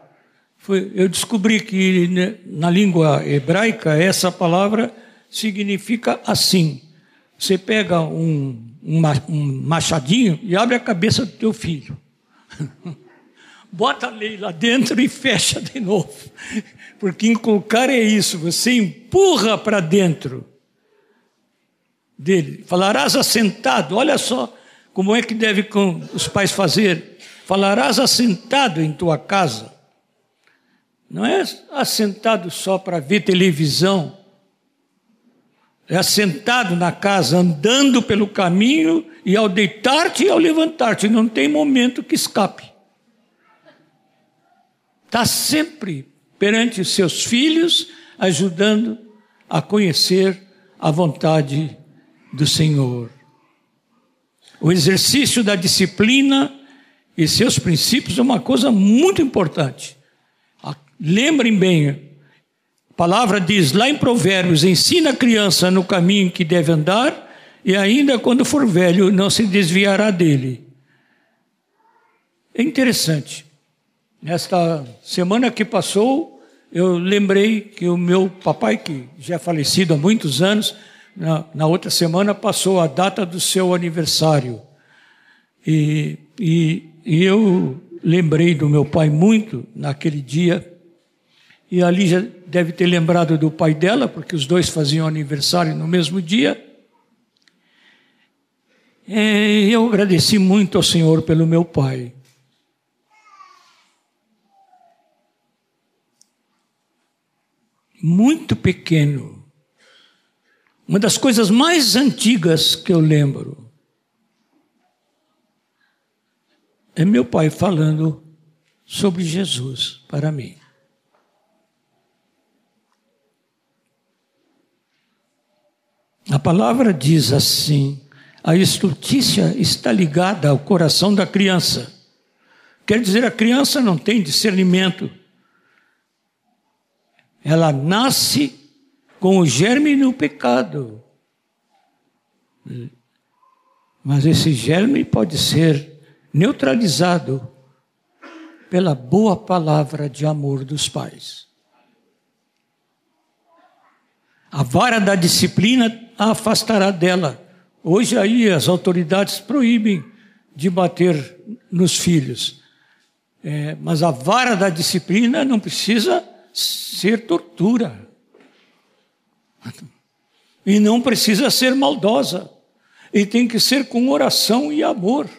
Foi, eu descobri que na língua hebraica essa palavra significa assim. Você pega um, um machadinho e abre a cabeça do teu filho. bota a lei lá dentro e fecha de novo. Porque inculcar é isso, você empurra para dentro dele. Falarás assentado, olha só como é que deve os pais fazer. Falarás assentado em tua casa. Não é assentado só para ver televisão. É assentado na casa, andando pelo caminho e ao deitar-te e ao levantar-te. Não tem momento que escape está sempre perante os seus filhos, ajudando a conhecer a vontade do Senhor. O exercício da disciplina e seus princípios é uma coisa muito importante. Lembrem bem, a palavra diz lá em Provérbios: ensina a criança no caminho que deve andar, e ainda quando for velho não se desviará dele. É interessante. Nesta semana que passou, eu lembrei que o meu papai, que já é falecido há muitos anos, na, na outra semana passou a data do seu aniversário. E, e, e eu lembrei do meu pai muito naquele dia. E ali já deve ter lembrado do pai dela, porque os dois faziam aniversário no mesmo dia. E eu agradeci muito ao Senhor pelo meu pai. Muito pequeno, uma das coisas mais antigas que eu lembro é meu pai falando sobre Jesus para mim. A palavra diz assim: a estultícia está ligada ao coração da criança. Quer dizer, a criança não tem discernimento. Ela nasce com o germe no pecado. Mas esse germe pode ser neutralizado pela boa palavra de amor dos pais. A vara da disciplina a afastará dela. Hoje aí as autoridades proíbem de bater nos filhos. É, mas a vara da disciplina não precisa ser tortura. E não precisa ser maldosa. E tem que ser com oração e amor.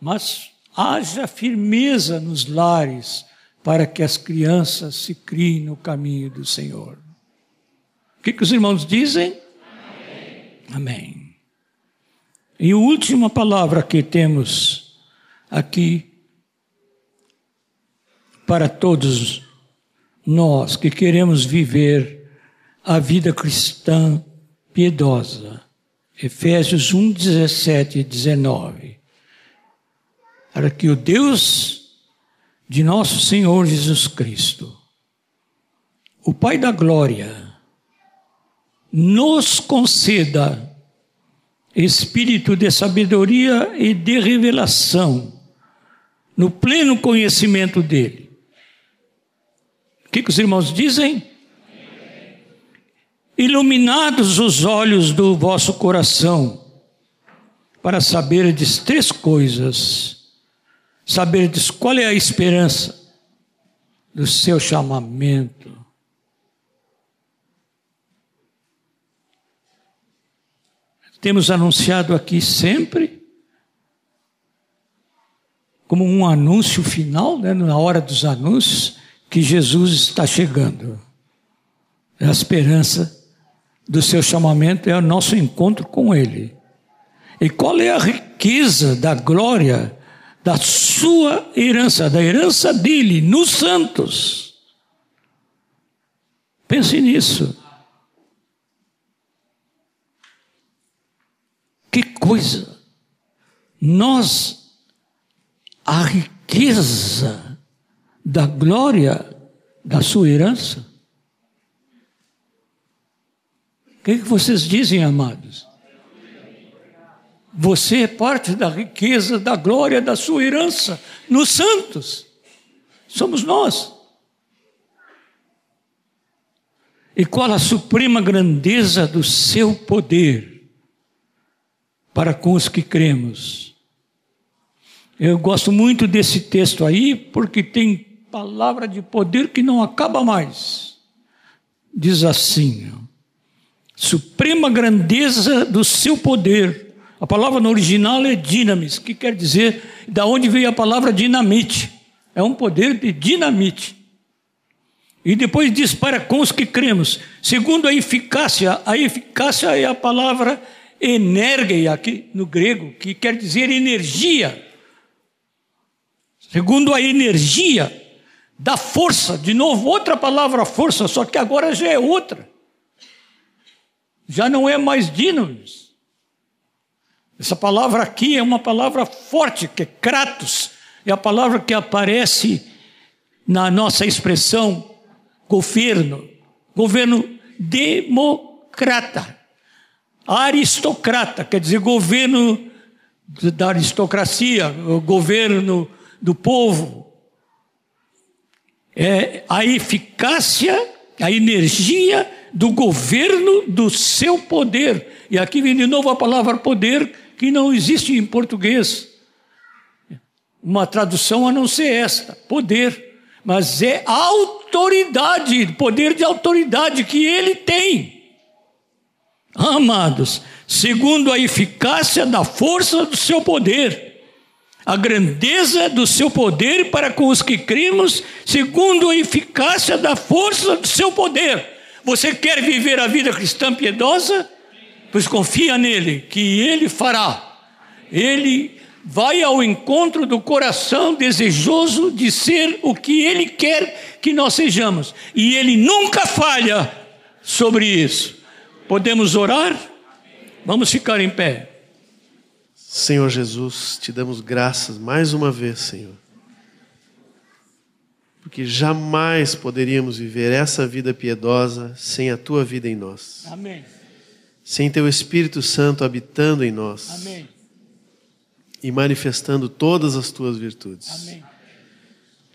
Mas haja firmeza nos lares para que as crianças se criem no caminho do Senhor. O que, que os irmãos dizem? Amém. E a última palavra que temos aqui para todos nós que queremos viver a vida cristã piedosa. Efésios 1, 17 e 19. Para que o Deus de nosso Senhor Jesus Cristo, o Pai da Glória, nos conceda espírito de sabedoria e de revelação, no pleno conhecimento dele. Que, que os irmãos dizem? Iluminados os olhos do vosso coração, para saberdes três coisas: saberdes qual é a esperança do seu chamamento, temos anunciado aqui sempre, como um anúncio final, né, na hora dos anúncios, que Jesus está chegando. A esperança do seu chamamento é o nosso encontro com Ele. E qual é a riqueza da glória da sua herança, da herança dele nos santos? Pense nisso. Que coisa! Nós, a riqueza da glória da sua herança. O que, que vocês dizem, amados? Você é parte da riqueza, da glória da sua herança nos santos. Somos nós. E qual a suprema grandeza do seu poder? para com os que cremos. Eu gosto muito desse texto aí, porque tem palavra de poder que não acaba mais. Diz assim: suprema grandeza do seu poder. A palavra no original é dinamis, que quer dizer da onde veio a palavra dinamite. É um poder de dinamite. E depois diz para com os que cremos, segundo a eficácia, a eficácia é a palavra energia aqui no grego, que quer dizer energia. Segundo a energia da força, de novo, outra palavra força, só que agora já é outra. Já não é mais dinamis. Essa palavra aqui é uma palavra forte, que é kratos, é a palavra que aparece na nossa expressão governo, governo democrata. Aristocrata, quer dizer, governo da aristocracia, governo do povo. É a eficácia, a energia do governo do seu poder. E aqui vem de novo a palavra poder, que não existe em português. Uma tradução a não ser esta: poder. Mas é autoridade, poder de autoridade que ele tem. Amados, segundo a eficácia da força do seu poder, a grandeza do seu poder para com os que cremos, segundo a eficácia da força do seu poder. Você quer viver a vida cristã piedosa? Pois confia nele, que ele fará. Ele vai ao encontro do coração desejoso de ser o que ele quer que nós sejamos. E ele nunca falha sobre isso. Podemos orar? Vamos ficar em pé. Senhor Jesus, te damos graças mais uma vez, Senhor. Porque jamais poderíamos viver essa vida piedosa sem a tua vida em nós. Amém. Sem teu Espírito Santo habitando em nós. Amém. E manifestando todas as tuas virtudes. Amém.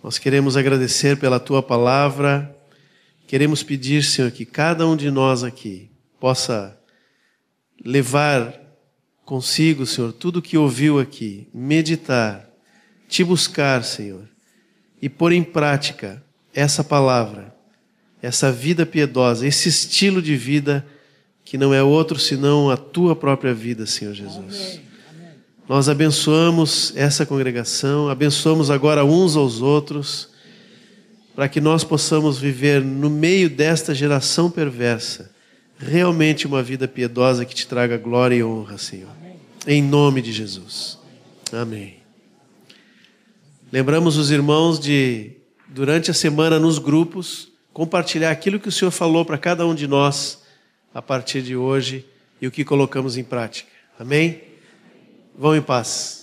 Nós queremos agradecer pela tua palavra. Queremos pedir, Senhor, que cada um de nós aqui possa levar consigo, Senhor, tudo o que ouviu aqui, meditar, te buscar, Senhor, e pôr em prática essa palavra, essa vida piedosa, esse estilo de vida que não é outro senão a tua própria vida, Senhor Jesus. Amém. Nós abençoamos essa congregação, abençoamos agora uns aos outros, para que nós possamos viver no meio desta geração perversa, realmente uma vida piedosa que te traga glória e honra, Senhor. Em nome de Jesus. Amém. Lembramos os irmãos de, durante a semana nos grupos, compartilhar aquilo que o Senhor falou para cada um de nós a partir de hoje e o que colocamos em prática. Amém? Vão em paz.